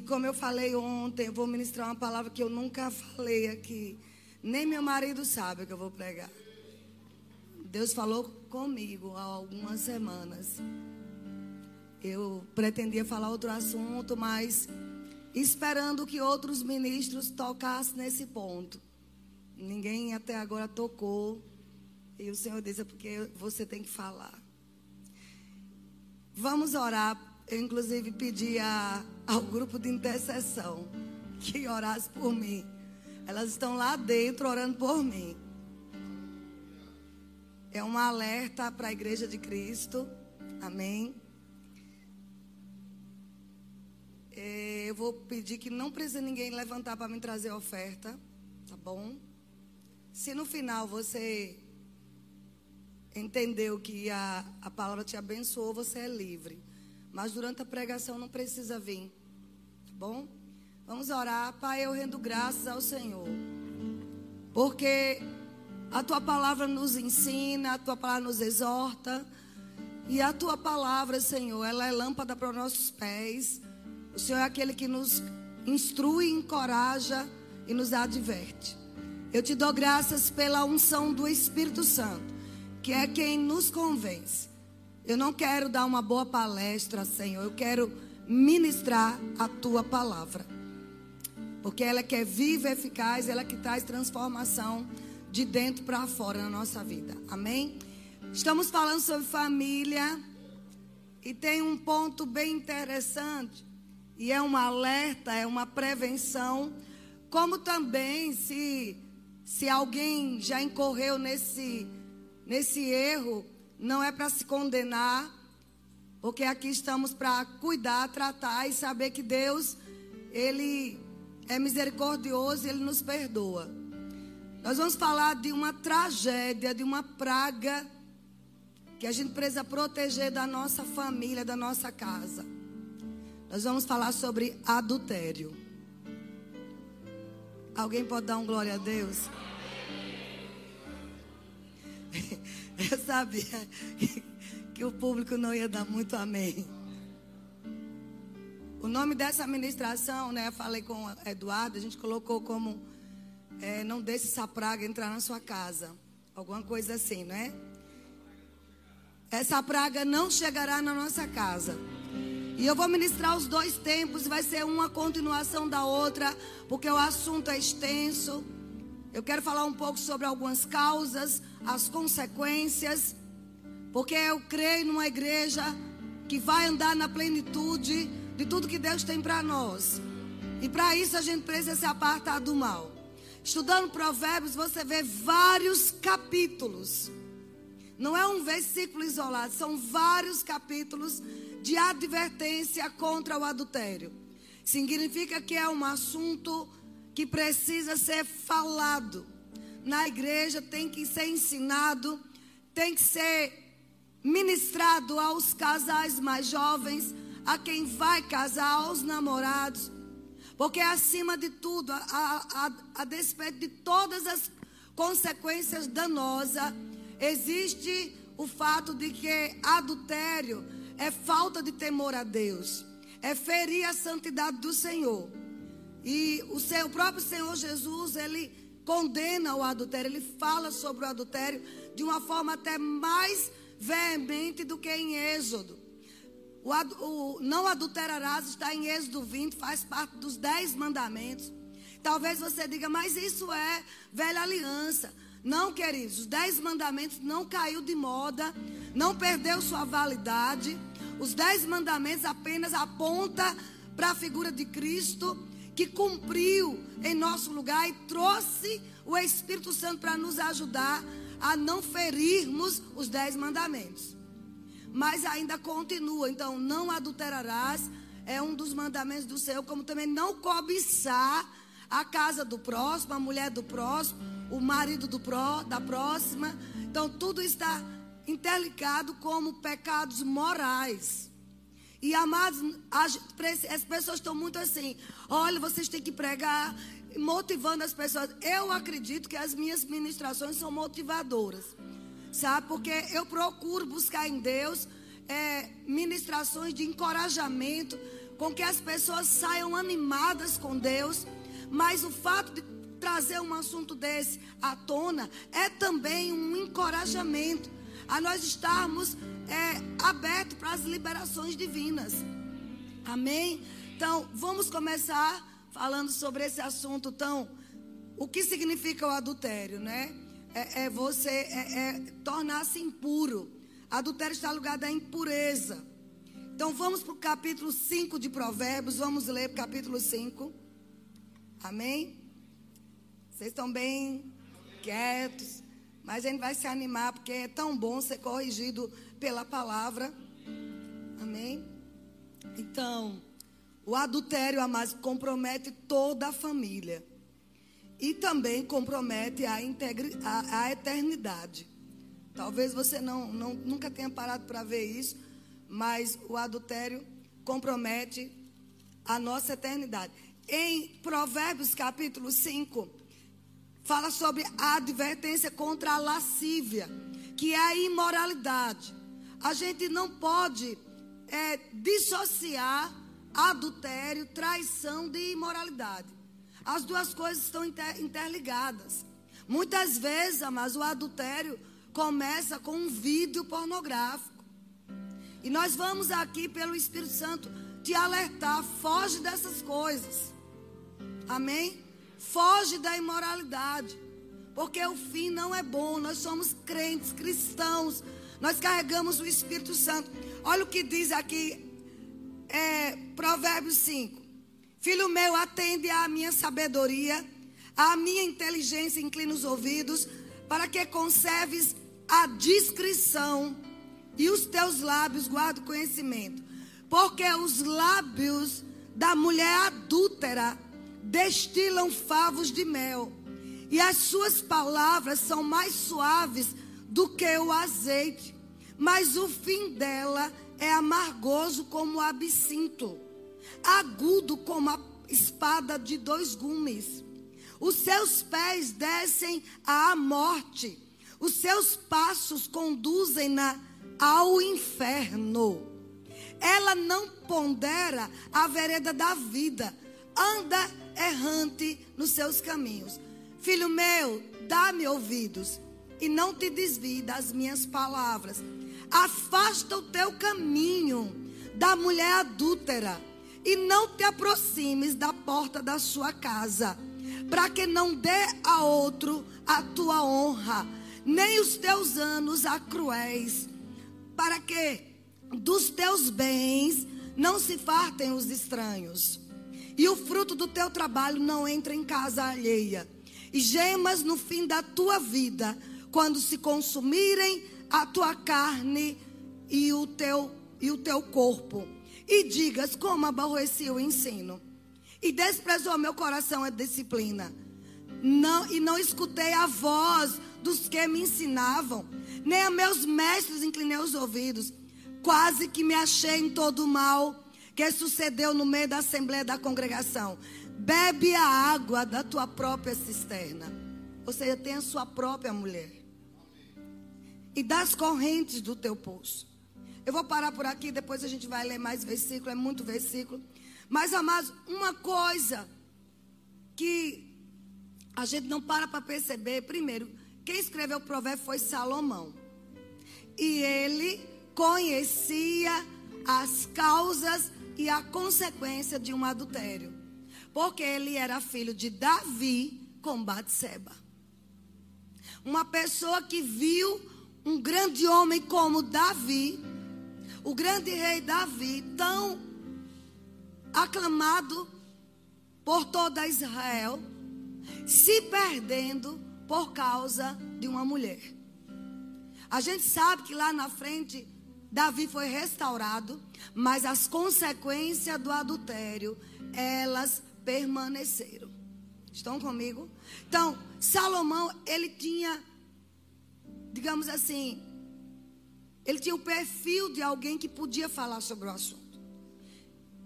E como eu falei ontem, eu vou ministrar uma palavra que eu nunca falei aqui. Nem meu marido sabe que eu vou pregar. Deus falou comigo há algumas semanas. Eu pretendia falar outro assunto, mas esperando que outros ministros tocassem nesse ponto. Ninguém até agora tocou. E o Senhor disse: é porque você tem que falar. Vamos orar. Eu, inclusive, pedi a, ao grupo de intercessão que orasse por mim. Elas estão lá dentro orando por mim. É um alerta para a igreja de Cristo. Amém. É, eu vou pedir que não precisa ninguém levantar para me trazer oferta. Tá bom? Se no final você entendeu que a, a palavra te abençoou, você é livre. Mas durante a pregação não precisa vir. Tá bom? Vamos orar. Pai, eu rendo graças ao Senhor. Porque a tua palavra nos ensina, a tua palavra nos exorta. E a tua palavra, Senhor, ela é lâmpada para os nossos pés. O Senhor é aquele que nos instrui, encoraja e nos adverte. Eu te dou graças pela unção do Espírito Santo, que é quem nos convence. Eu não quero dar uma boa palestra, Senhor. Eu quero ministrar a tua palavra. Porque ela é que é viva, eficaz, ela é que traz transformação de dentro para fora na nossa vida. Amém? Estamos falando sobre família e tem um ponto bem interessante e é um alerta, é uma prevenção, como também se se alguém já incorreu nesse nesse erro, não é para se condenar, porque aqui estamos para cuidar, tratar e saber que Deus ele é misericordioso, e ele nos perdoa. Nós vamos falar de uma tragédia, de uma praga que a gente precisa proteger da nossa família, da nossa casa. Nós vamos falar sobre adultério. Alguém pode dar um glória a Deus? Eu sabia que o público não ia dar muito amém. O nome dessa administração, né? Falei com o Eduardo, a gente colocou como é, não deixe essa praga entrar na sua casa. Alguma coisa assim, não é? Essa praga não chegará na nossa casa. E eu vou ministrar os dois tempos, vai ser uma continuação da outra, porque o assunto é extenso. Eu quero falar um pouco sobre algumas causas, as consequências, porque eu creio numa igreja que vai andar na plenitude de tudo que Deus tem para nós. E para isso a gente precisa se apartar do mal. Estudando Provérbios, você vê vários capítulos. Não é um versículo isolado, são vários capítulos de advertência contra o adultério. Significa que é um assunto que precisa ser falado. Na igreja tem que ser ensinado, tem que ser ministrado aos casais mais jovens, a quem vai casar, aos namorados porque acima de tudo, a, a, a despeito de todas as consequências danosas, existe o fato de que adultério é falta de temor a Deus, é ferir a santidade do Senhor. E o, seu, o próprio Senhor Jesus, ele condena o adultério, ele fala sobre o adultério de uma forma até mais veemente do que em Êxodo. O, o, não adulterarás está em Êxodo 20, faz parte dos dez mandamentos. Talvez você diga, mas isso é velha aliança. Não, queridos, os dez mandamentos não caiu de moda, não perdeu sua validade. Os dez mandamentos apenas aponta para a figura de Cristo que cumpriu em nosso lugar e trouxe o Espírito Santo para nos ajudar a não ferirmos os dez mandamentos mas ainda continua. Então, não adulterarás é um dos mandamentos do Senhor, como também não cobiçar a casa do próximo, a mulher do próximo, o marido do pró, da próxima. Então, tudo está interligado como pecados morais. E amados, as, as pessoas estão muito assim. Olha, vocês têm que pregar, motivando as pessoas. Eu acredito que as minhas ministrações são motivadoras. Sabe? Porque eu procuro buscar em Deus é, ministrações de encorajamento, com que as pessoas saiam animadas com Deus, mas o fato de trazer um assunto desse à tona é também um encorajamento a nós estarmos é, abertos para as liberações divinas. Amém? Então, vamos começar falando sobre esse assunto tão. O que significa o adultério, né? É, é você é, é tornar-se impuro. Adultério está ligado à impureza. Então vamos para o capítulo 5 de Provérbios. Vamos ler o capítulo 5. Amém? Vocês estão bem quietos. Mas a gente vai se animar porque é tão bom ser corrigido pela palavra. Amém? Então, o adultério, amados, compromete toda a família. E também compromete a, integri a, a eternidade. Talvez você não, não nunca tenha parado para ver isso, mas o adultério compromete a nossa eternidade. Em Provérbios capítulo 5, fala sobre a advertência contra a lascívia, que é a imoralidade. A gente não pode é, dissociar adultério, traição de imoralidade. As duas coisas estão inter, interligadas. Muitas vezes, mas o adultério começa com um vídeo pornográfico. E nós vamos aqui pelo Espírito Santo te alertar, foge dessas coisas. Amém? Foge da imoralidade. Porque o fim não é bom. Nós somos crentes, cristãos. Nós carregamos o Espírito Santo. Olha o que diz aqui é, Provérbios 5. Filho meu, atende à minha sabedoria, à minha inteligência, inclina os ouvidos, para que conserves a discrição e os teus lábios guardem conhecimento. Porque os lábios da mulher adúltera destilam favos de mel, e as suas palavras são mais suaves do que o azeite, mas o fim dela é amargoso como o absinto, agudo como a espada de dois gumes. Os seus pés descem à morte, os seus passos conduzem-na ao inferno. Ela não pondera a vereda da vida, anda errante nos seus caminhos. Filho meu, dá-me ouvidos e não te desvie das minhas palavras. Afasta o teu caminho da mulher adúltera e não te aproximes da porta da sua casa, para que não dê a outro a tua honra, nem os teus anos a cruéis, para que dos teus bens não se fartem os estranhos e o fruto do teu trabalho não entra em casa alheia. E gemas no fim da tua vida, quando se consumirem a tua carne e o teu, e o teu corpo. E digas como aborreci o ensino. E desprezou meu coração a disciplina. Não, e não escutei a voz dos que me ensinavam, nem a meus mestres inclinei os ouvidos. Quase que me achei em todo mal que sucedeu no meio da assembleia da congregação. Bebe a água da tua própria cisterna. Ou seja, tem a sua própria mulher. E das correntes do teu poço. Eu vou parar por aqui, depois a gente vai ler mais versículo, é muito versículo. Mas, amados, uma coisa que a gente não para para perceber, primeiro, quem escreveu o provérbio foi Salomão. E ele conhecia as causas e a consequência de um adultério. Porque ele era filho de Davi com Batseba. Uma pessoa que viu um grande homem como Davi, o grande rei Davi, tão aclamado por toda Israel, se perdendo por causa de uma mulher. A gente sabe que lá na frente Davi foi restaurado, mas as consequências do adultério, elas permaneceram. Estão comigo? Então, Salomão, ele tinha, digamos assim, ele tinha o perfil de alguém que podia falar sobre o assunto.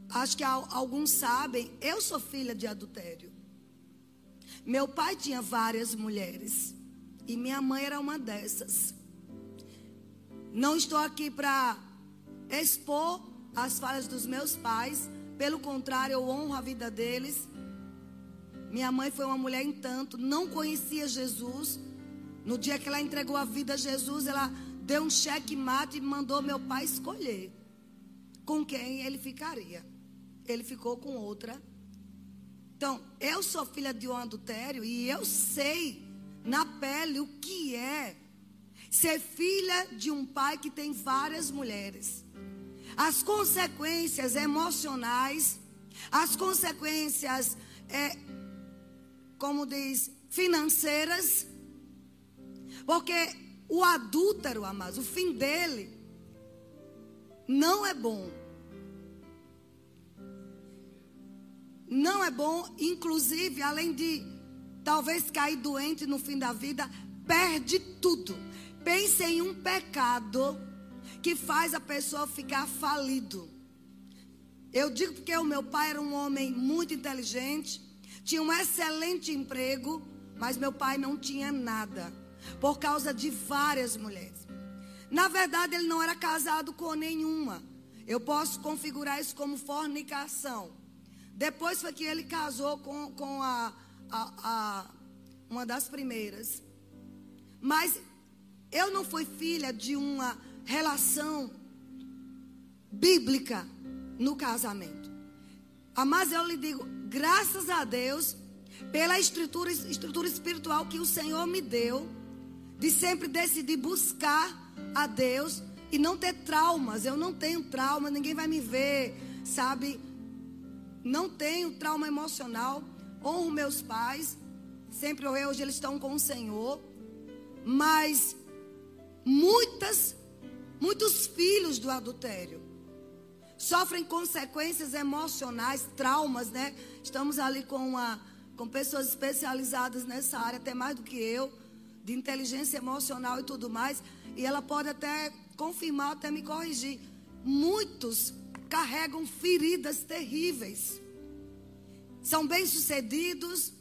Acho que alguns sabem, eu sou filha de adultério. Meu pai tinha várias mulheres e minha mãe era uma dessas. Não estou aqui para expor as falhas dos meus pais, Pelo contrário, eu honro a vida deles. Minha mãe foi uma mulher, entanto, não conhecia Jesus. No dia que ela entregou a vida a Jesus, ela deu um cheque mate e mandou meu pai escolher com quem ele ficaria. Ele ficou com outra. Então, eu sou filha de um adultério e eu sei na pele o que é ser filha de um pai que tem várias mulheres. As consequências emocionais, as consequências, é, como diz, financeiras, porque o adúltero, amados, o fim dele não é bom. Não é bom, inclusive, além de talvez cair doente no fim da vida, perde tudo. Pense em um pecado que faz a pessoa ficar falido. Eu digo porque o meu pai era um homem muito inteligente, tinha um excelente emprego, mas meu pai não tinha nada por causa de várias mulheres. Na verdade, ele não era casado com nenhuma. Eu posso configurar isso como fornicação. Depois foi que ele casou com, com a, a, a uma das primeiras. Mas eu não fui filha de uma relação bíblica no casamento. Mas eu lhe digo, graças a Deus, pela estrutura, estrutura espiritual que o Senhor me deu de sempre decidir buscar a Deus e não ter traumas. Eu não tenho trauma, ninguém vai me ver, sabe? Não tenho trauma emocional. Honro meus pais. Sempre hoje eles estão com o Senhor. Mas muitas, muitos filhos do adultério sofrem consequências emocionais, traumas, né? Estamos ali com uma com pessoas especializadas nessa área, até mais do que eu de inteligência emocional e tudo mais, e ela pode até confirmar, até me corrigir. Muitos carregam feridas terríveis. São bem-sucedidos,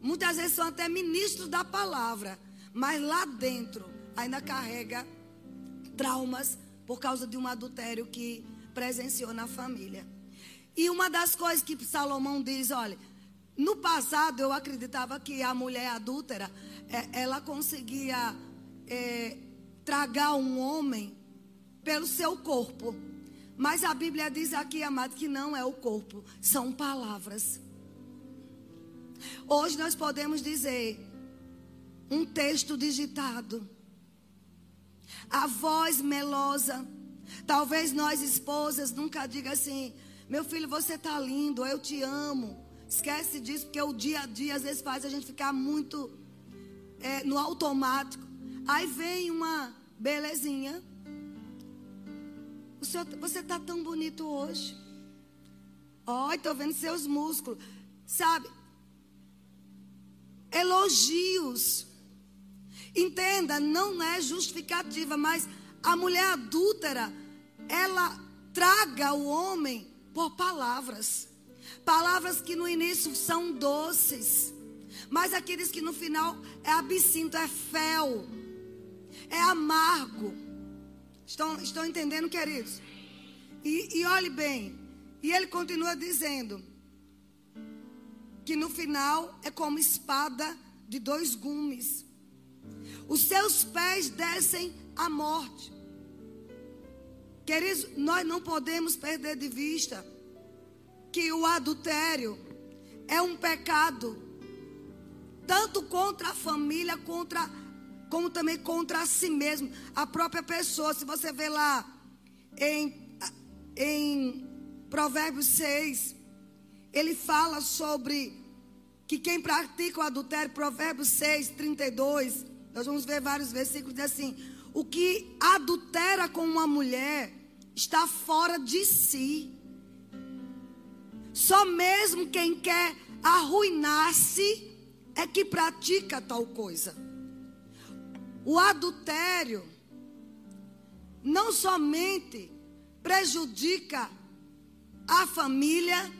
muitas vezes são até ministros da palavra, mas lá dentro ainda carrega traumas por causa de um adultério que presenciou na família. E uma das coisas que Salomão diz, olha, no passado eu acreditava que a mulher adúltera é, ela conseguia é, tragar um homem pelo seu corpo. Mas a Bíblia diz aqui, amado, que não é o corpo, são palavras. Hoje nós podemos dizer um texto digitado, a voz melosa. Talvez nós esposas nunca diga assim: meu filho, você está lindo, eu te amo. Esquece disso, porque o dia a dia às vezes faz a gente ficar muito é, no automático. Aí vem uma belezinha. O senhor, você está tão bonito hoje. Ó, estou vendo seus músculos. Sabe? Elogios. Entenda, não é justificativa, mas a mulher adúltera, ela traga o homem por palavras. Palavras que no início são doces mas diz que no final é absinto, é fel, é amargo. Estão, estão entendendo, queridos? E, e olhe bem, e ele continua dizendo que no final é como espada de dois gumes. Os seus pés descem à morte. Queridos, nós não podemos perder de vista que o adultério é um pecado tanto contra a família, contra, como também contra si mesmo, a própria pessoa. Se você vê lá em, em Provérbios 6, ele fala sobre que quem pratica o adultério, Provérbios 6, 32, nós vamos ver vários versículos, assim: o que adultera com uma mulher está fora de si. Só mesmo quem quer arruinar-se é que pratica tal coisa. O adultério não somente prejudica a família,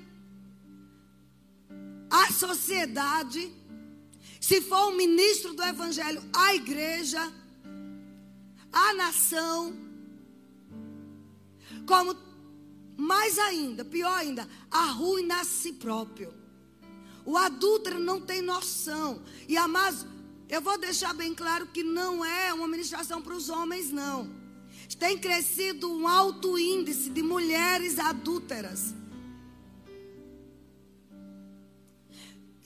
a sociedade, se for um ministro do evangelho, a igreja, a nação, como mais ainda, pior ainda, arruina a si próprio. O adúltero não tem noção. E amados, eu vou deixar bem claro que não é uma ministração para os homens, não. Tem crescido um alto índice de mulheres adúlteras.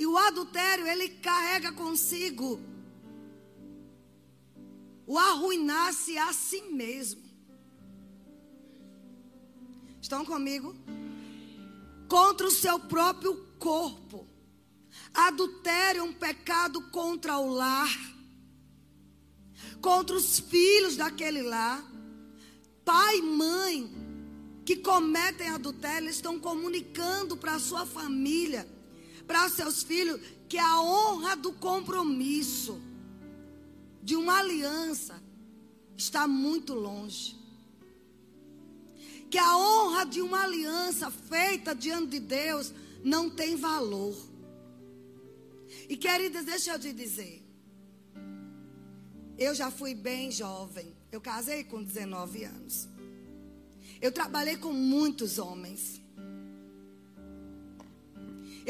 E o adultério, ele carrega consigo o arruinar-se a si mesmo. Estão comigo? Contra o seu próprio corpo. Adultério é um pecado contra o lar, contra os filhos daquele lar. Pai e mãe que cometem adultério estão comunicando para a sua família, para seus filhos, que a honra do compromisso, de uma aliança, está muito longe. Que a honra de uma aliança feita diante de Deus não tem valor. E queridas, deixa eu te dizer. Eu já fui bem jovem. Eu casei com 19 anos. Eu trabalhei com muitos homens.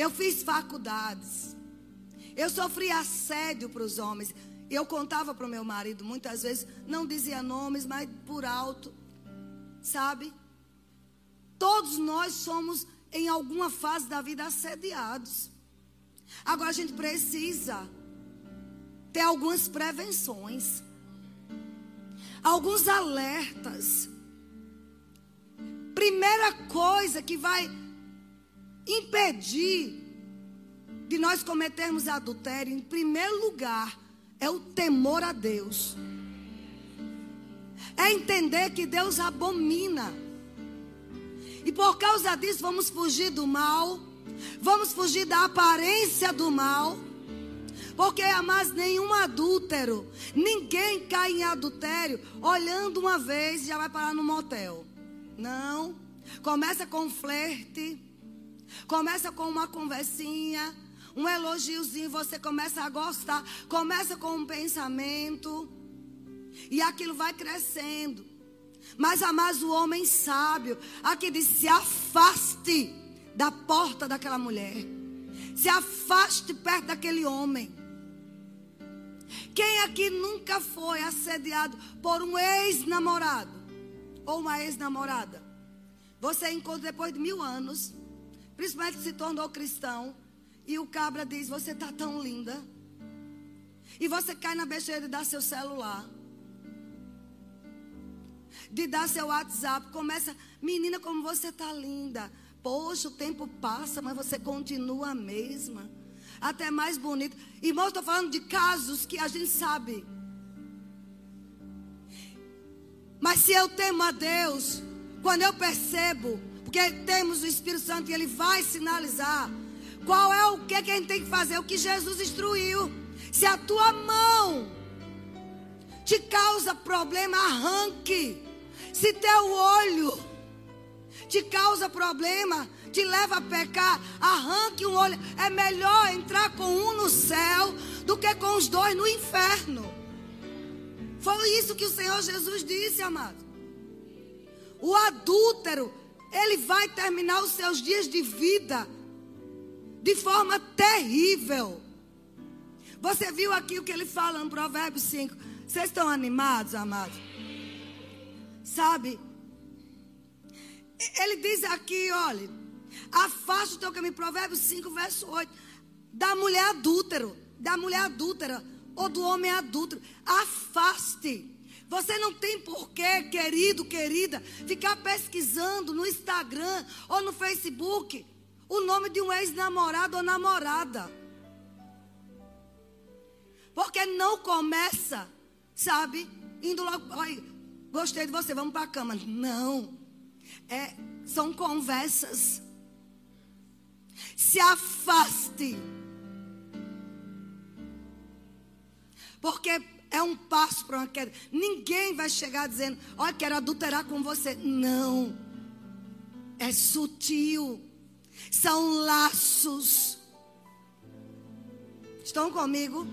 Eu fiz faculdades. Eu sofri assédio para os homens. Eu contava para o meu marido muitas vezes, não dizia nomes, mas por alto. Sabe? Todos nós somos em alguma fase da vida assediados. Agora a gente precisa ter algumas prevenções, alguns alertas. Primeira coisa que vai impedir de nós cometermos adultério, em primeiro lugar, é o temor a Deus. É entender que Deus abomina. E por causa disso, vamos fugir do mal Vamos fugir da aparência do mal. Porque, mas nenhum adúltero, ninguém cai em adultério olhando uma vez e já vai parar no motel. Não. Começa com flerte. Começa com uma conversinha. Um elogiozinho, você começa a gostar. Começa com um pensamento. E aquilo vai crescendo. Mas, amados, o homem sábio, aqui diz: se afaste da porta daquela mulher. Se afaste perto daquele homem. Quem aqui nunca foi assediado por um ex-namorado ou uma ex-namorada? Você encontra depois de mil anos, principalmente se tornou cristão, e o cabra diz: Você está tão linda. E você cai na besteira de dar seu celular, de dar seu WhatsApp. Começa, menina, como você está linda. Poxa, o tempo passa, mas você continua a mesma. Até mais bonito. Irmão, estou falando de casos que a gente sabe. Mas se eu temo a Deus, quando eu percebo, porque temos o Espírito Santo e ele vai sinalizar, qual é o que, que a gente tem que fazer? O que Jesus instruiu. Se a tua mão te causa problema, arranque. Se teu olho te causa problema, te leva a pecar, arranque um olho. É melhor entrar com um no céu do que com os dois no inferno. Foi isso que o Senhor Jesus disse, amado. O adúltero, ele vai terminar os seus dias de vida de forma terrível. Você viu aqui o que ele fala no Provérbios 5. Vocês estão animados, amados? Sabe? Ele diz aqui, olha, afaste o teu caminho, Provérbios 5, verso 8, da mulher adúltero, da mulher adúltera, ou do homem adúltero, afaste. Você não tem porquê, querido, querida, ficar pesquisando no Instagram ou no Facebook o nome de um ex-namorado ou namorada. Porque não começa, sabe, indo logo, gostei de você, vamos para a cama. Não é, são conversas. Se afaste. Porque é um passo para uma queda. Ninguém vai chegar dizendo: Olha, quero adulterar com você. Não. É sutil. São laços. Estão comigo?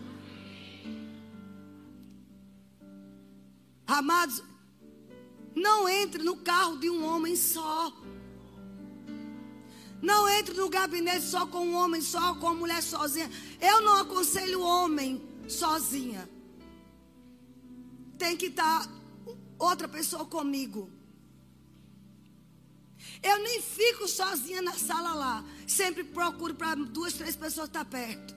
Amados, não entre no carro de um homem só. Não entre no gabinete só com um homem, só com uma mulher sozinha. Eu não aconselho homem sozinha. Tem que estar outra pessoa comigo. Eu nem fico sozinha na sala lá. Sempre procuro para duas, três pessoas estar perto.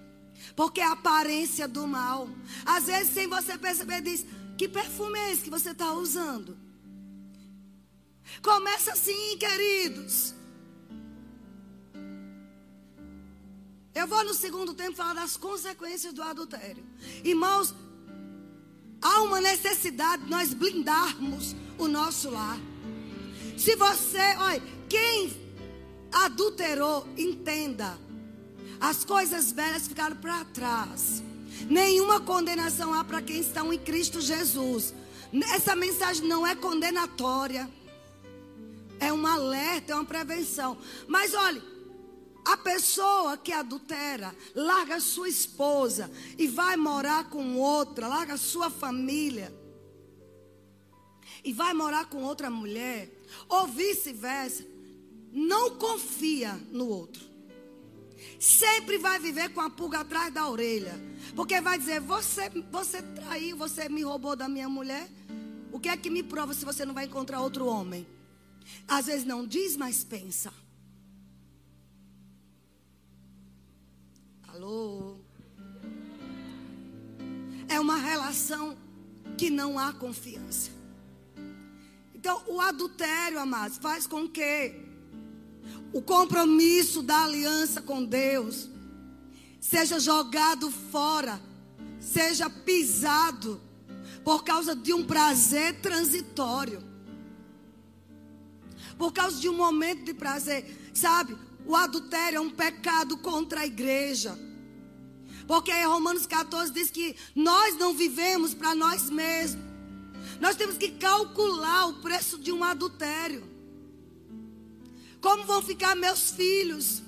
Porque é a aparência do mal. Às vezes, sem você perceber, diz: Que perfume é esse que você está usando? Começa assim, queridos. Eu vou no segundo tempo falar das consequências do adultério. Irmãos, há uma necessidade de nós blindarmos o nosso lar. Se você, olha, quem adulterou, entenda. As coisas velhas ficaram para trás. Nenhuma condenação há para quem estão em Cristo Jesus. Essa mensagem não é condenatória. É um alerta, é uma prevenção. Mas olhe, a pessoa que adultera, larga sua esposa e vai morar com outra, larga sua família e vai morar com outra mulher, ou vice-versa, não confia no outro. Sempre vai viver com a pulga atrás da orelha. Porque vai dizer: você, você traiu, você me roubou da minha mulher. O que é que me prova se você não vai encontrar outro homem? Às vezes não diz, mas pensa. Alô? É uma relação que não há confiança. Então, o adultério, amados, faz com que o compromisso da aliança com Deus seja jogado fora, seja pisado por causa de um prazer transitório. Por causa de um momento de prazer, sabe? O adultério é um pecado contra a igreja. Porque Romanos 14 diz que nós não vivemos para nós mesmos. Nós temos que calcular o preço de um adultério. Como vão ficar meus filhos?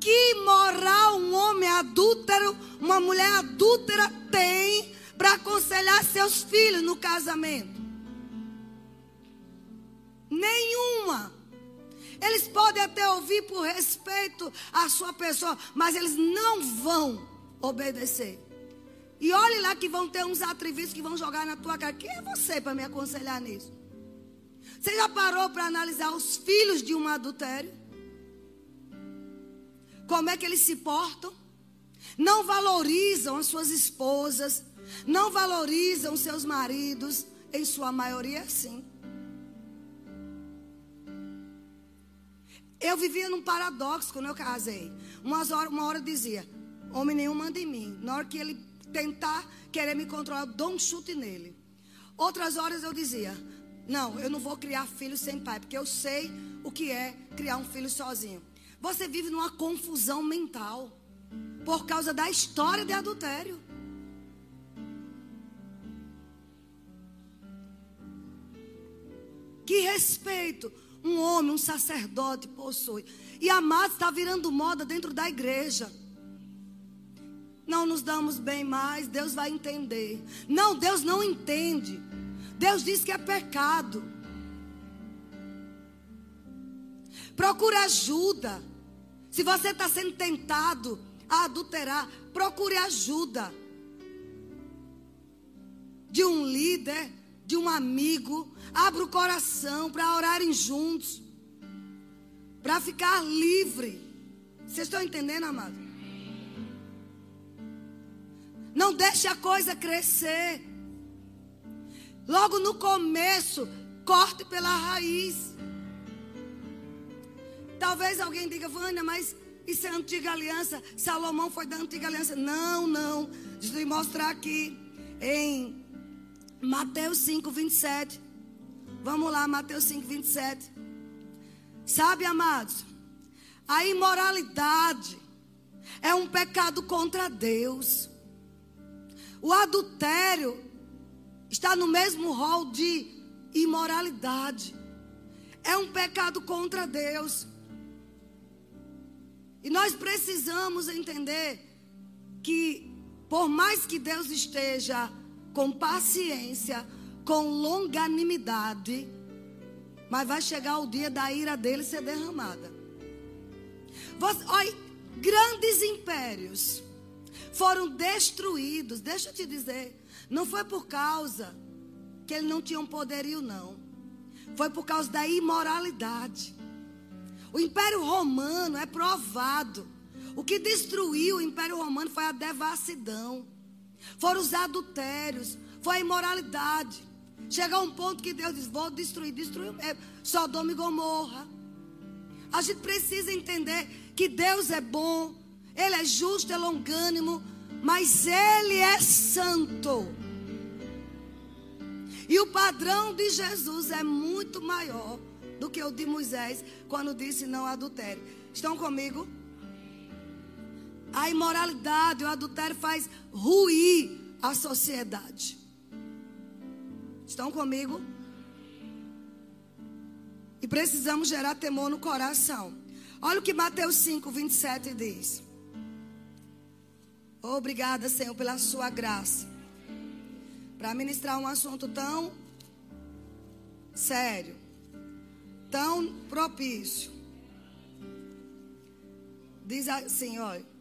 Que moral um homem adúltero, uma mulher adúltera tem para aconselhar seus filhos no casamento? Nenhuma. Eles podem até ouvir por respeito à sua pessoa, mas eles não vão obedecer. E olhe lá que vão ter uns atrevidos que vão jogar na tua cara. Quem é você para me aconselhar nisso? Você já parou para analisar os filhos de um adultério? Como é que eles se portam? Não valorizam as suas esposas, não valorizam seus maridos, em sua maioria sim. Eu vivia num paradoxo quando eu casei. Uma hora eu dizia: Homem nenhum manda em mim. Na hora que ele tentar querer me controlar, eu dou um chute nele. Outras horas eu dizia: Não, eu não vou criar filho sem pai, porque eu sei o que é criar um filho sozinho. Você vive numa confusão mental por causa da história de adultério. Que respeito um homem, um sacerdote possui. E amado está virando moda dentro da igreja. Não nos damos bem mais, Deus vai entender. Não, Deus não entende. Deus diz que é pecado. Procure ajuda. Se você está sendo tentado a adulterar, procure ajuda de um líder, de um amigo, Abra o coração para orarem juntos. Para ficar livre. Vocês estão entendendo, amado? Não deixe a coisa crescer. Logo no começo, corte pela raiz. Talvez alguém diga, Vânia, mas isso é antiga aliança. Salomão foi da antiga aliança. Não, não. Deixa eu mostrar aqui em Mateus 5, 27. Vamos lá, Mateus 5, 27. Sabe, amados, a imoralidade é um pecado contra Deus. O adultério está no mesmo rol de imoralidade. É um pecado contra Deus. E nós precisamos entender que, por mais que Deus esteja com paciência, com longanimidade, mas vai chegar o dia da ira dele ser derramada. Você, olha, grandes impérios foram destruídos. Deixa eu te dizer, não foi por causa que ele não tinha um poderio, não. Foi por causa da imoralidade. O Império Romano é provado. O que destruiu o Império Romano foi a devassidão. Foram os adultérios. Foi a imoralidade. Chega um ponto que Deus diz: Vou destruir, destruiu mesmo. Sodoma e Gomorra. A gente precisa entender que Deus é bom, Ele é justo, é longânimo, mas Ele é santo. E o padrão de Jesus é muito maior do que o de Moisés quando disse não adultério. Estão comigo? A imoralidade, o adultério faz ruir a sociedade. Estão comigo? E precisamos gerar temor no coração. Olha o que Mateus 5, 27 diz. Obrigada, Senhor, pela sua graça. Para ministrar um assunto tão sério, tão propício. Diz assim, olha.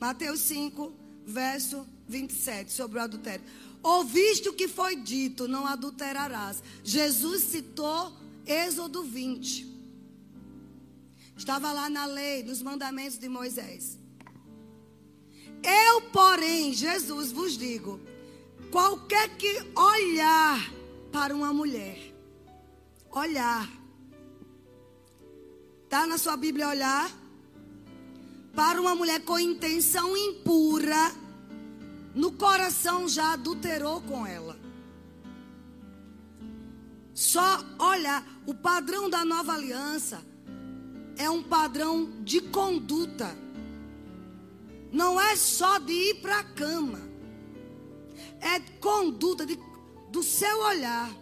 Mateus 5, verso 27, sobre o adultério. Ouviste o que foi dito, não adulterarás. Jesus citou Êxodo 20. Estava lá na lei, nos mandamentos de Moisés. Eu, porém, Jesus vos digo: qualquer que olhar para uma mulher, olhar, está na sua Bíblia olhar? Para uma mulher com intenção impura, no coração já adulterou com ela. Só olha, o padrão da nova aliança é um padrão de conduta. Não é só de ir para a cama. É conduta de, do seu olhar.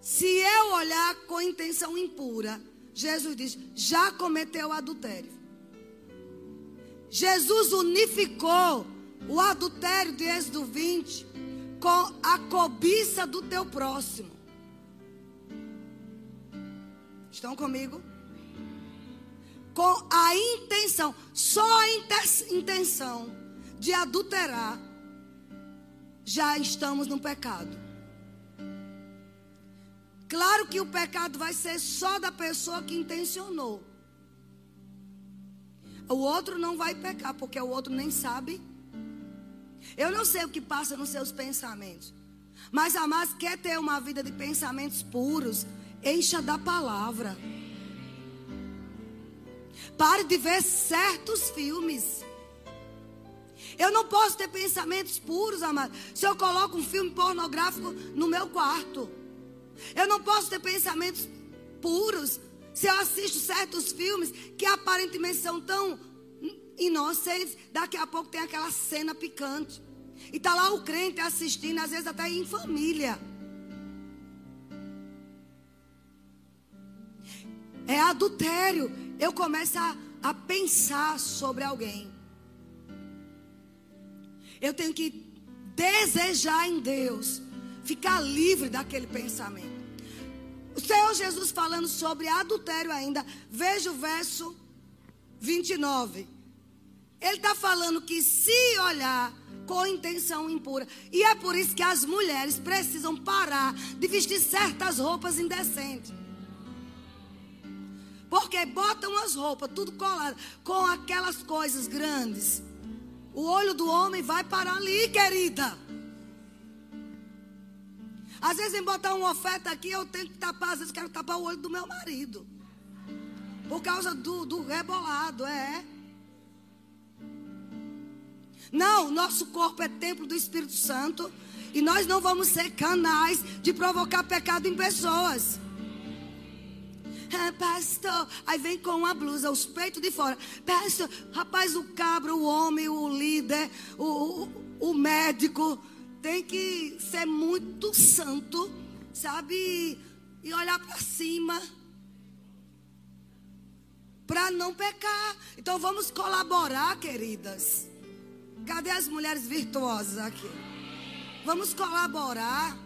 Se eu olhar com intenção impura, Jesus diz: já cometeu adultério. Jesus unificou o adultério de Êxodo 20 com a cobiça do teu próximo. Estão comigo? Com a intenção, só a intenção de adulterar, já estamos no pecado. Claro que o pecado vai ser só da pessoa que intencionou. O outro não vai pecar, porque o outro nem sabe eu não sei o que passa nos seus pensamentos. Mas amados, quer ter uma vida de pensamentos puros? Encha da palavra. Pare de ver certos filmes. Eu não posso ter pensamentos puros, amado. Se eu coloco um filme pornográfico no meu quarto. Eu não posso ter pensamentos puros se eu assisto certos filmes que aparentemente são tão inocentes, daqui a pouco tem aquela cena picante. E está lá o crente assistindo, às vezes até em família. É adultério. Eu começo a, a pensar sobre alguém. Eu tenho que desejar em Deus, ficar livre daquele pensamento. O Senhor Jesus falando sobre adultério ainda, veja o verso 29. Ele está falando que se olhar com intenção impura. E é por isso que as mulheres precisam parar de vestir certas roupas indecentes. Porque botam as roupas tudo colado com aquelas coisas grandes. O olho do homem vai parar ali, querida. Às vezes, em botar uma oferta aqui, eu tenho que tapar. Às vezes, quero tapar o olho do meu marido. Por causa do, do rebolado, é. Não, nosso corpo é templo do Espírito Santo. E nós não vamos ser canais de provocar pecado em pessoas. Ah, pastor, aí vem com uma blusa, os peitos de fora. Pastor, rapaz, o cabra, o homem, o líder, o, o, o médico, tem que ser muito santo, sabe? E olhar para cima para não pecar. Então vamos colaborar, queridas. Cadê as mulheres virtuosas aqui? Vamos colaborar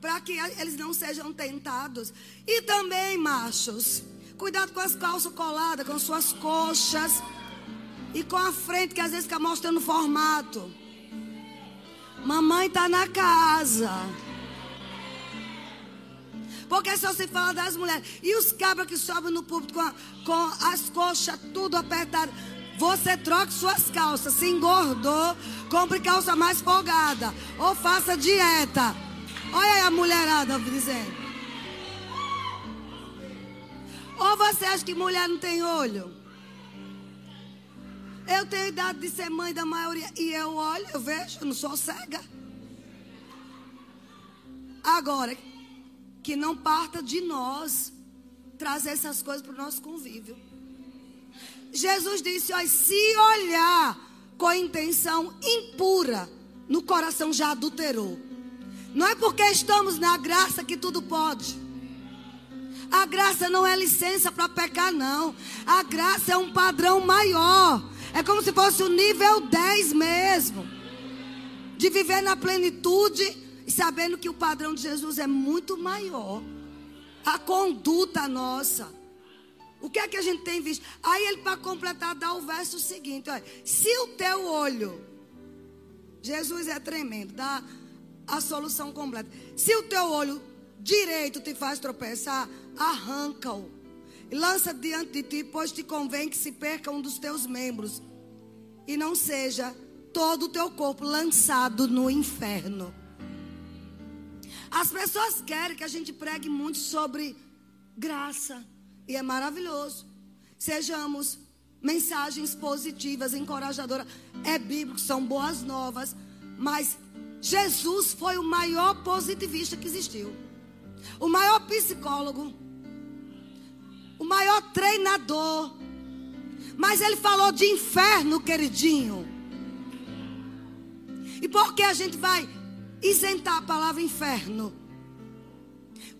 para que eles não sejam tentados. E também, machos, Cuidado com as calças coladas, com suas coxas. E com a frente, que às vezes fica mostrando o formato. Mamãe está na casa. Porque só se fala das mulheres. E os cabras que sobem no púlpito com, a, com as coxas tudo apertadas. Você troque suas calças. Se engordou, compre calça mais folgada. Ou faça dieta. Olha aí a mulherada dizendo. Ou você acha que mulher não tem olho? Eu tenho idade de ser mãe da maioria. E eu olho, eu vejo, eu não sou cega. Agora, que não parta de nós trazer essas coisas para o nosso convívio. Jesus disse: ó, se olhar com intenção impura, no coração já adulterou. Não é porque estamos na graça que tudo pode. A graça não é licença para pecar, não. A graça é um padrão maior. É como se fosse o nível 10 mesmo. De viver na plenitude e sabendo que o padrão de Jesus é muito maior. A conduta nossa. O que é que a gente tem visto? Aí ele, para completar, dá o verso seguinte: olha, se o teu olho, Jesus é tremendo, dá a solução completa. Se o teu olho direito te faz tropeçar, arranca-o. E lança diante de ti, pois te convém que se perca um dos teus membros. E não seja todo o teu corpo lançado no inferno. As pessoas querem que a gente pregue muito sobre graça. E é maravilhoso. Sejamos mensagens positivas, encorajadoras. É bíblico, são boas novas. Mas Jesus foi o maior positivista que existiu. O maior psicólogo. O maior treinador. Mas ele falou de inferno, queridinho. E por que a gente vai isentar a palavra inferno?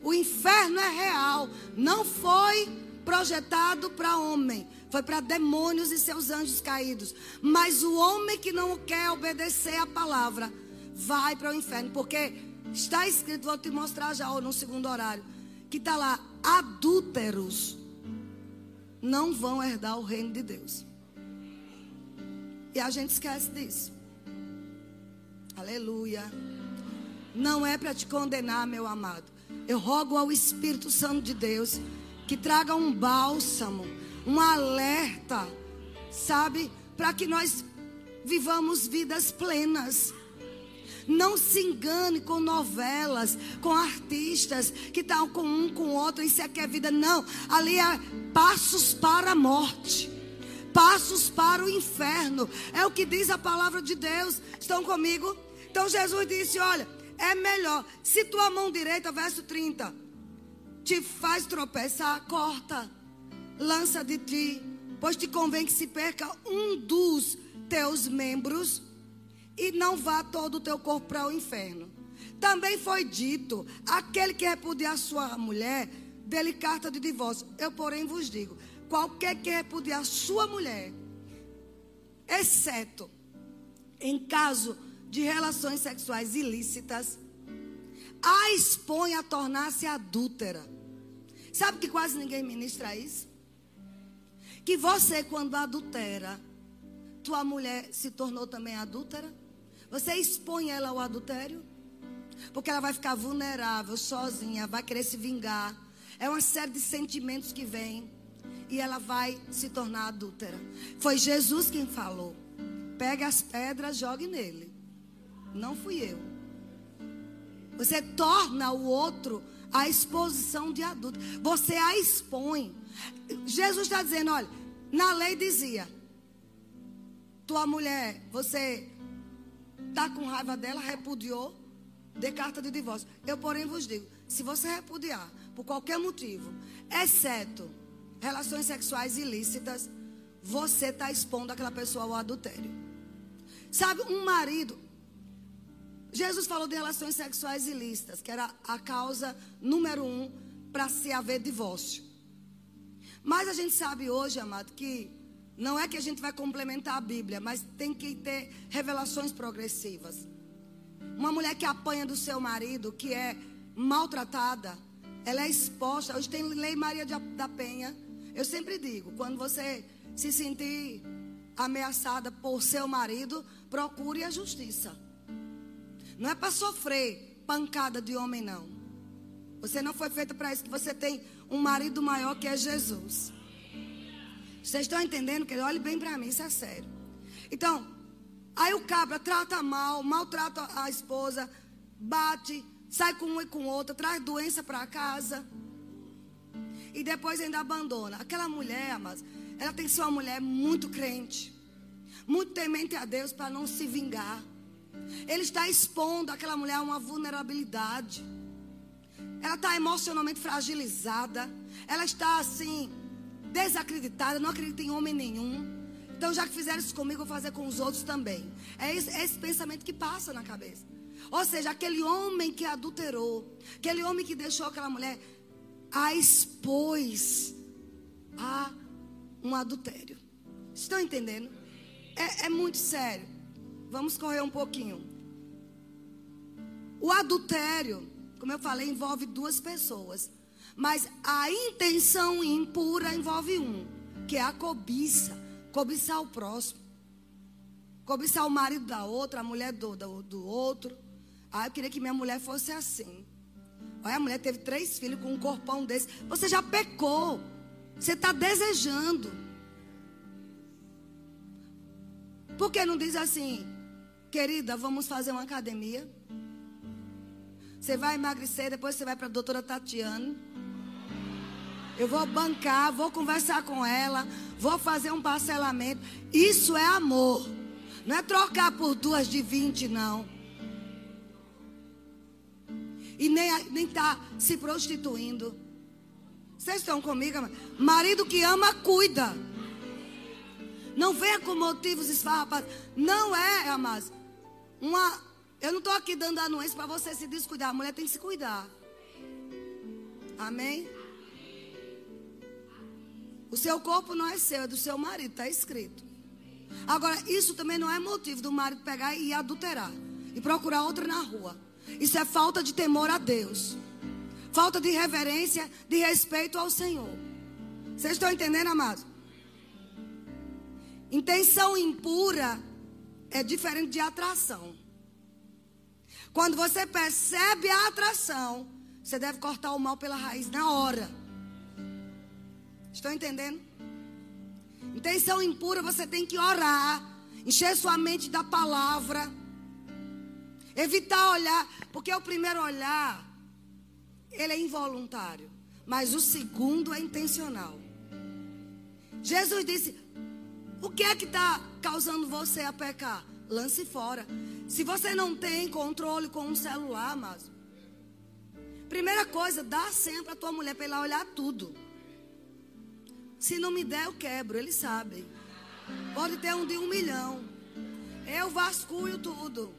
O inferno é real. Não foi projetado para homem. Foi para demônios e seus anjos caídos. Mas o homem que não quer obedecer a palavra vai para o inferno. Porque está escrito, vou te mostrar já no segundo horário. Que está lá: adúlteros não vão herdar o reino de Deus. E a gente esquece disso. Aleluia. Não é para te condenar, meu amado. Eu rogo ao Espírito Santo de Deus que traga um bálsamo, um alerta, sabe? Para que nós vivamos vidas plenas. Não se engane com novelas, com artistas que estão com um, com outro. Isso aqui é vida. Não. Ali é passos para a morte. Passos para o inferno. É o que diz a palavra de Deus. Estão comigo? Então Jesus disse: Olha, é melhor. Se tua mão direita, verso 30, te faz tropeçar, corta, lança de ti, pois te convém que se perca um dos teus membros e não vá todo o teu corpo para o inferno. Também foi dito: aquele que repudiar sua mulher, dele carta de divórcio. Eu, porém, vos digo: qualquer que repudiar sua mulher, exceto em caso de relações sexuais ilícitas, a expõe a tornar-se adúltera. Sabe que quase ninguém ministra isso? Que você, quando adultera, tua mulher se tornou também adúltera? Você expõe ela ao adultério? Porque ela vai ficar vulnerável, sozinha, vai querer se vingar. É uma série de sentimentos que vem. E ela vai se tornar adúltera. Foi Jesus quem falou. Pega as pedras, jogue nele. Não fui eu. Você torna o outro a exposição de adulto. Você a expõe. Jesus está dizendo: olha, na lei dizia: tua mulher, você está com raiva dela, repudiou, dê carta de divórcio. Eu, porém, vos digo: se você repudiar por qualquer motivo, exceto relações sexuais ilícitas, você está expondo aquela pessoa ao adultério. Sabe, um marido. Jesus falou de relações sexuais ilícitas, que era a causa número um para se haver divórcio. Mas a gente sabe hoje, amado, que não é que a gente vai complementar a Bíblia, mas tem que ter revelações progressivas. Uma mulher que apanha do seu marido, que é maltratada, ela é exposta. Hoje tem lei Maria da Penha, Eu sempre digo, quando você se sentir ameaçada por seu marido, procure a justiça. Não é para sofrer pancada de homem, não. Você não foi feita para isso, que você tem um marido maior que é Jesus. Vocês estão entendendo? Que olhe bem para mim, isso é sério. Então, aí o cabra trata mal, maltrata a esposa, bate, sai com um e com outro, traz doença para casa. E depois ainda abandona. Aquela mulher, mas ela tem que ser uma mulher muito crente, muito temente a Deus para não se vingar. Ele está expondo aquela mulher a uma vulnerabilidade. Ela está emocionalmente fragilizada. Ela está assim, desacreditada, não acredita em homem nenhum. Então, já que fizeram isso comigo, vou fazer com os outros também. É esse, é esse pensamento que passa na cabeça. Ou seja, aquele homem que adulterou, aquele homem que deixou aquela mulher, a expôs a um adultério. Estão entendendo? É, é muito sério. Vamos correr um pouquinho. O adultério, como eu falei, envolve duas pessoas. Mas a intenção impura envolve um, que é a cobiça. Cobiçar o próximo. Cobiçar o marido da outra, a mulher do, do, do outro. Ah, eu queria que minha mulher fosse assim. Olha, a mulher teve três filhos com um corpão desse. Você já pecou. Você está desejando. Por que não diz assim, querida, vamos fazer uma academia? Você vai emagrecer, depois você vai para a doutora Tatiana. Eu vou bancar, vou conversar com ela, vou fazer um parcelamento. Isso é amor. Não é trocar por duas de vinte, não. E nem, nem tá se prostituindo. Vocês estão comigo? Marido que ama, cuida. Não venha com motivos esfarrapados. Não é, amados. Uma, eu não estou aqui dando anuência para você se descuidar. A mulher tem que se cuidar. Amém? O seu corpo não é seu, é do seu marido, está escrito. Agora, isso também não é motivo do marido pegar e adulterar e procurar outra na rua. Isso é falta de temor a Deus. Falta de reverência, de respeito ao Senhor. Vocês estão entendendo, amados? Intenção impura é diferente de atração. Quando você percebe a atração, você deve cortar o mal pela raiz na hora. Estão entendendo? Intenção impura, você tem que orar, encher sua mente da palavra, evitar olhar, porque o primeiro olhar, ele é involuntário, mas o segundo é intencional. Jesus disse: O que é que está causando você a pecar? Lance fora. Se você não tem controle com um celular, mas primeira coisa, dá sempre a tua mulher para ela olhar tudo. Se não me der, eu quebro, eles sabem. Pode ter um de um milhão. Eu vasculho tudo.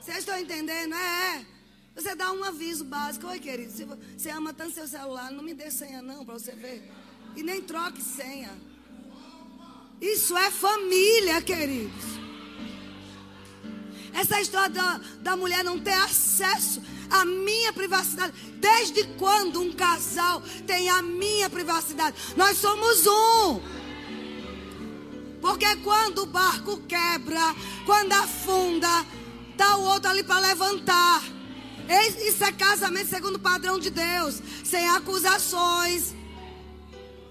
Vocês estão entendendo? É, é. Você dá um aviso básico. Oi, querido, se você ama tanto seu celular, não me dê senha não, para você ver. E nem troque senha. Isso é família, queridos. Essa história da, da mulher não ter acesso à minha privacidade. Desde quando um casal tem a minha privacidade? Nós somos um. Porque quando o barco quebra, quando afunda, tá o outro ali para levantar. Isso é casamento segundo o padrão de Deus, sem acusações,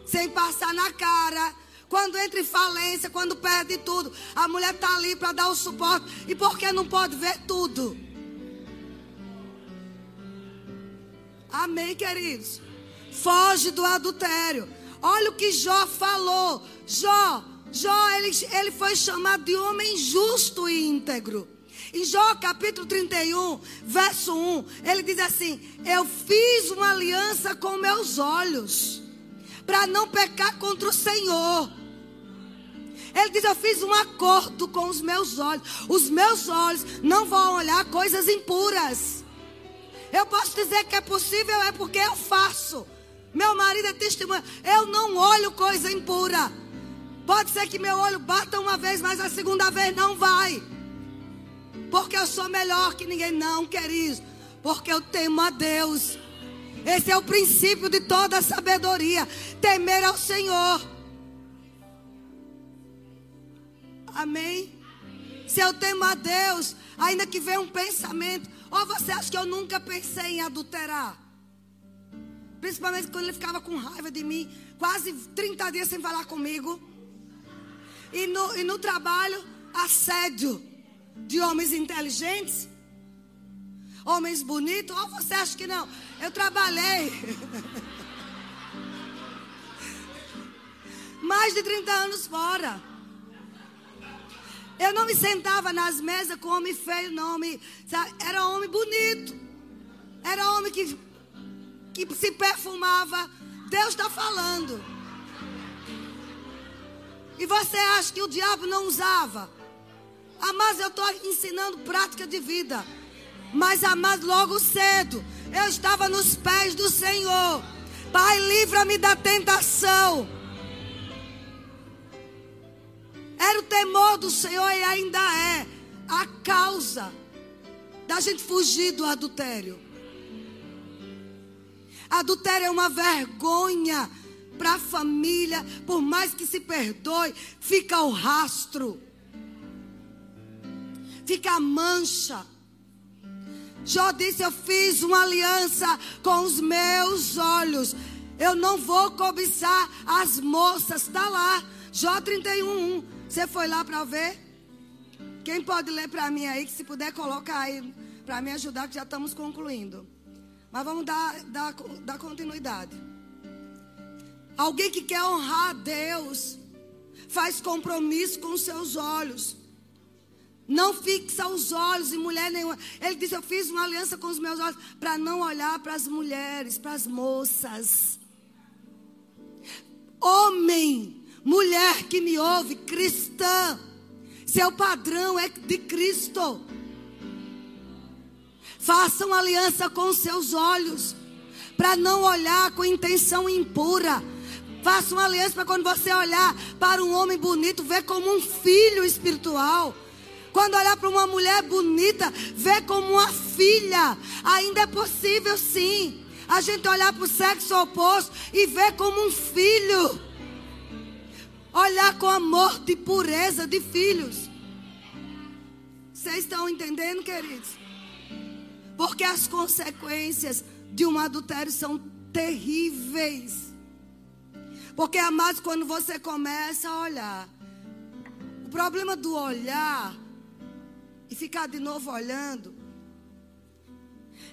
sem passar na cara, quando entra em falência, quando perde tudo, a mulher está ali para dar o suporte. E por que não pode ver tudo? Amém, queridos? Foge do adultério. Olha o que Jó falou. Jó, Jó, ele, ele foi chamado de homem justo e íntegro. Em Jó capítulo 31, verso 1, ele diz assim: Eu fiz uma aliança com meus olhos, para não pecar contra o Senhor. Ele diz: Eu fiz um acordo com os meus olhos. Os meus olhos não vão olhar coisas impuras. Eu posso dizer que é possível, é porque eu faço. Meu marido é testemunha. Eu não olho coisa impura. Pode ser que meu olho bata uma vez, mas a segunda vez não vai. Porque eu sou melhor que ninguém, não, querido. Porque eu temo a Deus. Esse é o princípio de toda sabedoria. Temer ao Senhor. Amém? Se eu temo a Deus, ainda que venha um pensamento, ou você acha que eu nunca pensei em adulterar? Principalmente quando ele ficava com raiva de mim, quase 30 dias sem falar comigo. E no, e no trabalho, assédio de homens inteligentes, homens bonitos. Ou você acha que não? Eu trabalhei. Mais de 30 anos fora. Eu não me sentava nas mesas com homem feio, não. Homem, era homem bonito. Era homem que que se perfumava. Deus está falando. E você acha que o diabo não usava? Mas eu estou ensinando prática de vida. Mas, amados, logo cedo, eu estava nos pés do Senhor. Pai, livra-me da tentação. Era o temor do Senhor e ainda é a causa da gente fugir do adultério. Adultério é uma vergonha para a família. Por mais que se perdoe, fica o rastro. Fica a mancha. Jó disse: Eu fiz uma aliança com os meus olhos. Eu não vou cobiçar as moças. Está lá. Jó 31. Você foi lá para ver? Quem pode ler para mim aí? Que se puder colocar aí para me ajudar, que já estamos concluindo. Mas vamos dar, dar, dar continuidade. Alguém que quer honrar a Deus, faz compromisso com seus olhos. Não fixa os olhos em mulher nenhuma. Ele disse: Eu fiz uma aliança com os meus olhos para não olhar para as mulheres, para as moças. Homem, mulher que me ouve, cristã, seu padrão é de Cristo. Façam aliança com seus olhos, para não olhar com intenção impura. Faça uma aliança para quando você olhar para um homem bonito, ver como um filho espiritual. Quando olhar para uma mulher bonita, ver como uma filha. Ainda é possível sim. A gente olhar para o sexo oposto e ver como um filho. Olhar com amor de pureza de filhos. Vocês estão entendendo, queridos? Porque as consequências de um adultério são terríveis. Porque, amados, quando você começa a olhar, o problema do olhar e ficar de novo olhando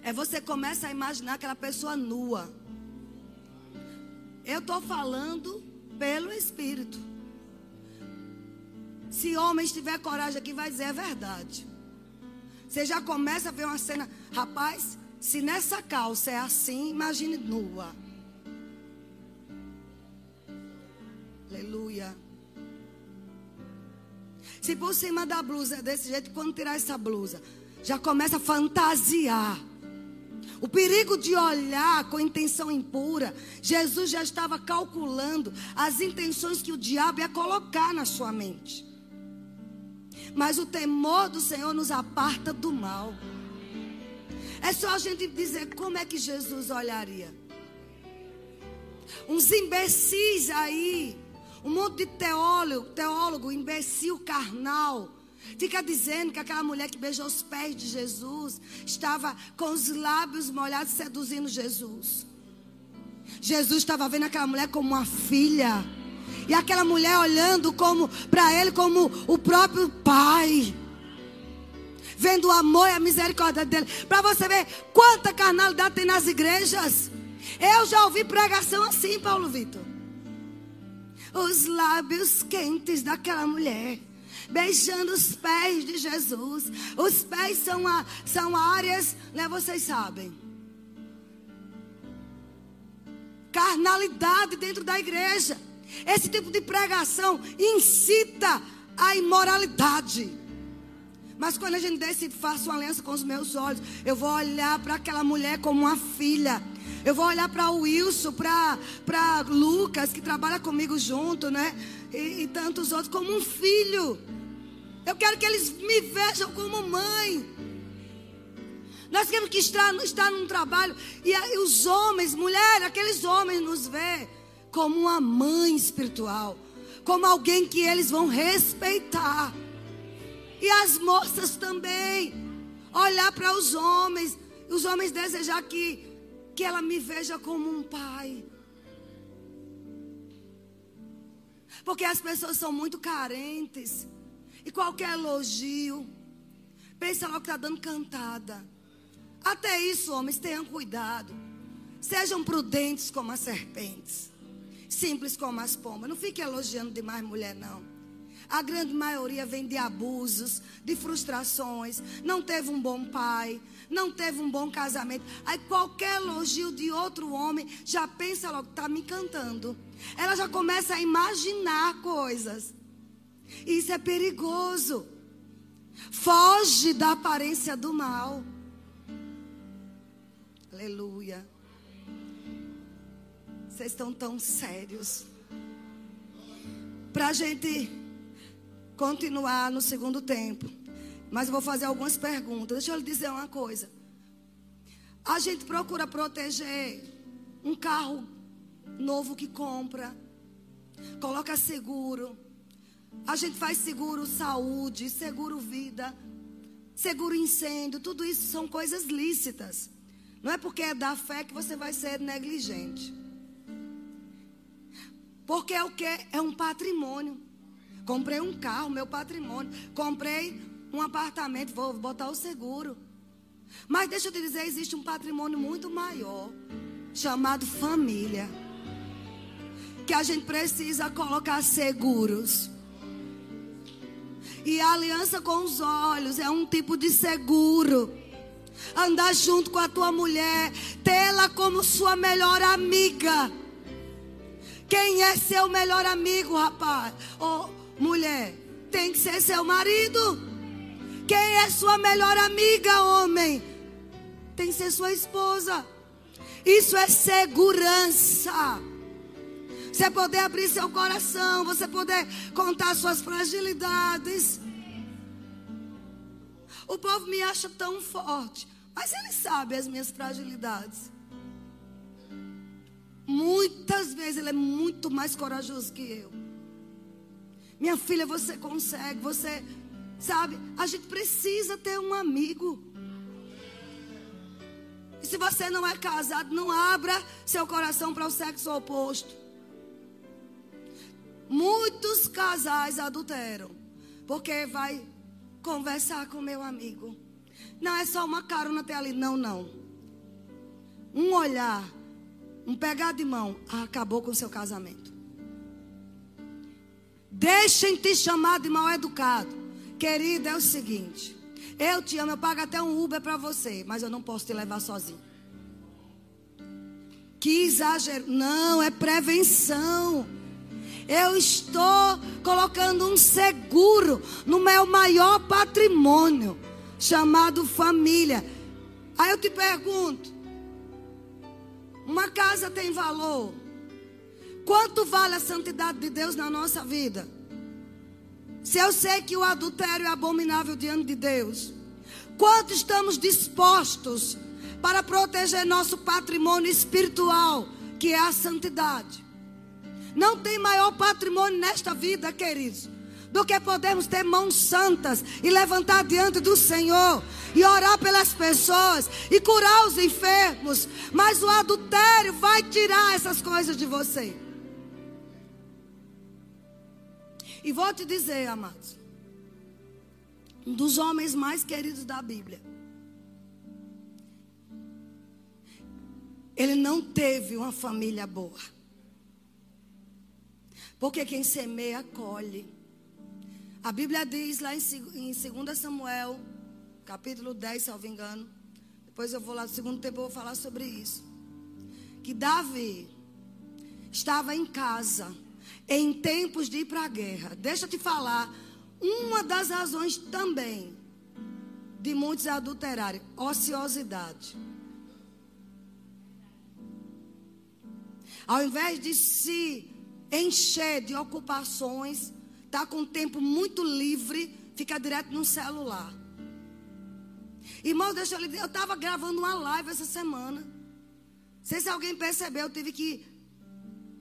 é você começa a imaginar aquela pessoa nua. Eu estou falando pelo Espírito. Se homem tiver coragem aqui, vai dizer a verdade. Você já começa a ver uma cena. Rapaz, se nessa calça é assim, imagine nua. Aleluia. Se por cima da blusa é desse jeito, quando tirar essa blusa, já começa a fantasiar. O perigo de olhar com intenção impura, Jesus já estava calculando as intenções que o diabo ia colocar na sua mente. Mas o temor do Senhor nos aparta do mal. É só a gente dizer como é que Jesus olharia. Uns imbecis aí, um monte de teólogo, teólogo, imbecil carnal, fica dizendo que aquela mulher que beijou os pés de Jesus estava com os lábios molhados seduzindo Jesus. Jesus estava vendo aquela mulher como uma filha. E aquela mulher olhando como para ele como o próprio pai. Vendo o amor e a misericórdia dele. Para você ver quanta carnalidade tem nas igrejas. Eu já ouvi pregação assim, Paulo Vitor. Os lábios quentes daquela mulher beijando os pés de Jesus. Os pés são, a, são áreas, né? Vocês sabem. Carnalidade dentro da igreja. Esse tipo de pregação incita a imoralidade. Mas quando a gente decide, faço uma aliança com os meus olhos, eu vou olhar para aquela mulher como uma filha. Eu vou olhar para o Wilson, para Lucas, que trabalha comigo junto, né? E, e tantos outros, como um filho. Eu quero que eles me vejam como mãe. Nós queremos que estar, estar num trabalho e, e os homens, mulheres, aqueles homens nos vê como uma mãe espiritual, como alguém que eles vão respeitar. E as moças também olhar para os homens, os homens desejar que que ela me veja como um pai. Porque as pessoas são muito carentes. E qualquer elogio, pensa logo que está dando cantada. Até isso, homens, tenham cuidado. Sejam prudentes como as serpentes. Simples como as pombas. Não fique elogiando demais mulher, não. A grande maioria vem de abusos, de frustrações. Não teve um bom pai, não teve um bom casamento. Aí qualquer elogio de outro homem já pensa logo, está me encantando. Ela já começa a imaginar coisas. Isso é perigoso. Foge da aparência do mal. Aleluia. Vocês estão tão sérios. Para a gente continuar no segundo tempo. Mas eu vou fazer algumas perguntas. Deixa eu lhe dizer uma coisa. A gente procura proteger um carro novo que compra. Coloca seguro. A gente faz seguro saúde, seguro vida, seguro incêndio. Tudo isso são coisas lícitas. Não é porque é da fé que você vai ser negligente. Porque é o que? É um patrimônio. Comprei um carro, meu patrimônio. Comprei um apartamento, vou botar o seguro. Mas deixa eu te dizer, existe um patrimônio muito maior, chamado família. Que a gente precisa colocar seguros. E a aliança com os olhos é um tipo de seguro. Andar junto com a tua mulher, tê-la como sua melhor amiga. Quem é seu melhor amigo, rapaz? Ou oh, mulher? Tem que ser seu marido. Quem é sua melhor amiga, homem? Tem que ser sua esposa. Isso é segurança. Você poder abrir seu coração, você poder contar suas fragilidades. O povo me acha tão forte, mas ele sabe as minhas fragilidades. Muitas vezes ele é muito mais corajoso que eu. Minha filha, você consegue, você sabe? A gente precisa ter um amigo. E se você não é casado, não abra seu coração para o sexo oposto. Muitos casais adulteram, porque vai conversar com meu amigo. Não é só uma carona até ali, não, não. Um olhar um pegar de mão, acabou com o seu casamento. Deixem te chamar de mal educado. Querida, é o seguinte. Eu te amo, eu pago até um Uber para você, mas eu não posso te levar sozinho. Que exagero. Não, é prevenção. Eu estou colocando um seguro no meu maior patrimônio, chamado família. Aí eu te pergunto: uma casa tem valor. Quanto vale a santidade de Deus na nossa vida? Se eu sei que o adultério é abominável diante de Deus, quanto estamos dispostos para proteger nosso patrimônio espiritual, que é a santidade? Não tem maior patrimônio nesta vida, queridos, do que podemos ter mãos santas e levantar diante do Senhor e orar pelas pessoas e curar os enfermos. Mas o adultério vai tirar essas coisas de você. E vou te dizer, amados, um dos homens mais queridos da Bíblia. Ele não teve uma família boa. Porque quem semeia, colhe. A Bíblia diz lá em 2 Samuel, capítulo 10, se eu não me engano. Depois eu vou lá no segundo tempo, eu vou falar sobre isso. Que Davi estava em casa em tempos de ir para a guerra. Deixa eu te falar, uma das razões também de muitos adulterarem, ociosidade. Ao invés de se encher de ocupações, Está com o tempo muito livre, fica direto no celular. Irmão, deixa eu lhe dizer, eu estava gravando uma live essa semana. Não sei se alguém percebeu, eu tive que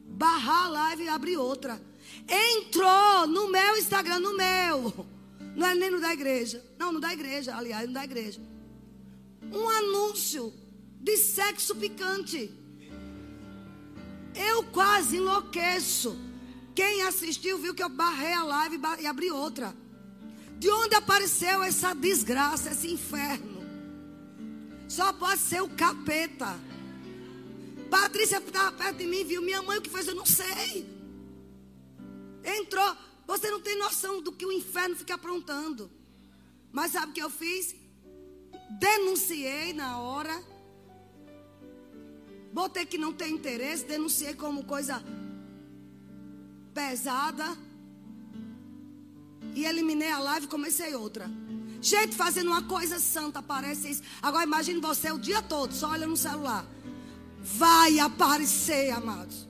barrar a live e abrir outra. Entrou no meu Instagram, no meu. Não é nem no da igreja. Não, no da igreja, aliás, no da igreja. Um anúncio de sexo picante. Eu quase enlouqueço. Quem assistiu viu que eu barrei a live e abri outra. De onde apareceu essa desgraça, esse inferno? Só pode ser o capeta. Patrícia estava perto de mim, viu minha mãe o que fez, eu não sei. Entrou. Você não tem noção do que o inferno fica aprontando. Mas sabe o que eu fiz? Denunciei na hora. Botei que não tem interesse, denunciei como coisa pesada. E eliminei a live e comecei outra. Gente fazendo uma coisa santa, parece isso. Agora imagine você o dia todo, só olha no celular. Vai aparecer, amados.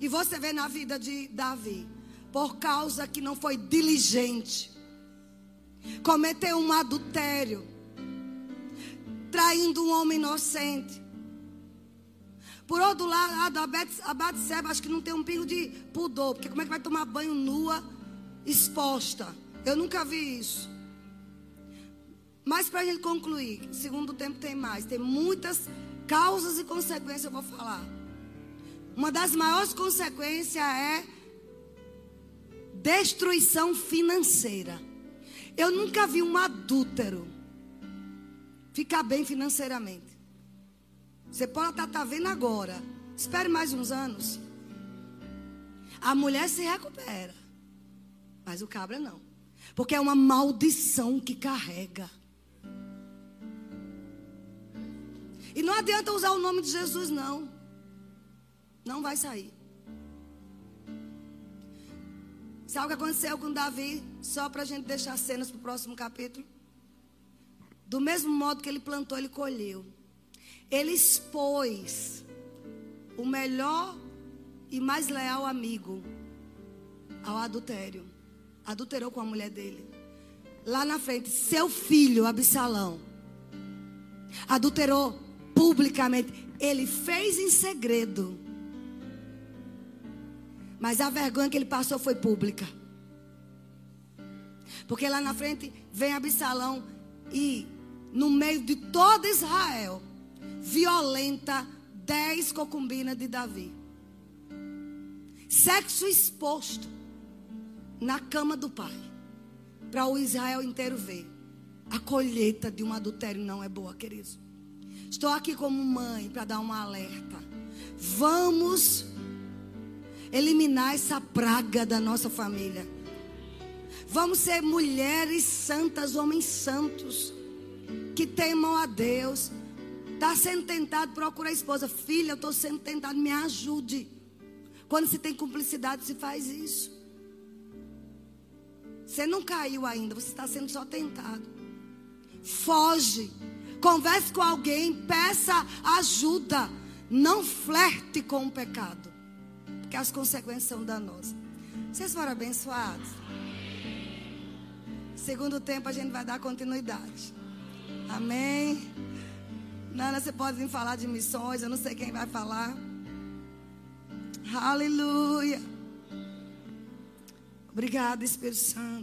E você vê na vida de Davi, por causa que não foi diligente, cometeu um adultério, traindo um homem inocente. Por outro lado, a Batseba acho que não tem um pingo de pudor, porque como é que vai tomar banho nua, exposta? Eu nunca vi isso. Mas para a gente concluir, segundo tempo tem mais, tem muitas causas e consequências eu vou falar. Uma das maiores consequências é destruição financeira. Eu nunca vi um adúltero ficar bem financeiramente. Você pode estar tá, vendo agora. Espere mais uns anos. A mulher se recupera. Mas o cabra não. Porque é uma maldição que carrega. E não adianta usar o nome de Jesus, não. Não vai sair. Sabe o que aconteceu com Davi? Só para a gente deixar cenas para o próximo capítulo. Do mesmo modo que ele plantou, ele colheu. Ele expôs o melhor e mais leal amigo ao adultério. Adulterou com a mulher dele. Lá na frente, seu filho, Absalão, adulterou publicamente. Ele fez em segredo. Mas a vergonha que ele passou foi pública. Porque lá na frente vem Absalão e no meio de todo Israel violenta dez concubinas de Davi. Sexo exposto na cama do pai. Para o Israel inteiro ver. A colheita de um adultério não é boa, queridos. Estou aqui como mãe para dar um alerta. Vamos eliminar essa praga da nossa família. Vamos ser mulheres santas, homens santos, que temam a Deus. Está sendo tentado, procura a esposa. Filha, eu estou sendo tentado, me ajude. Quando se tem cumplicidade, se faz isso. Você não caiu ainda, você está sendo só tentado. Foge. Converse com alguém, peça ajuda. Não flerte com o pecado. Porque as consequências são danosas. Vocês foram abençoados? Segundo tempo a gente vai dar continuidade. Amém. Nana, você pode vir falar de missões. Eu não sei quem vai falar. Aleluia. Obrigada, Espírito Santo.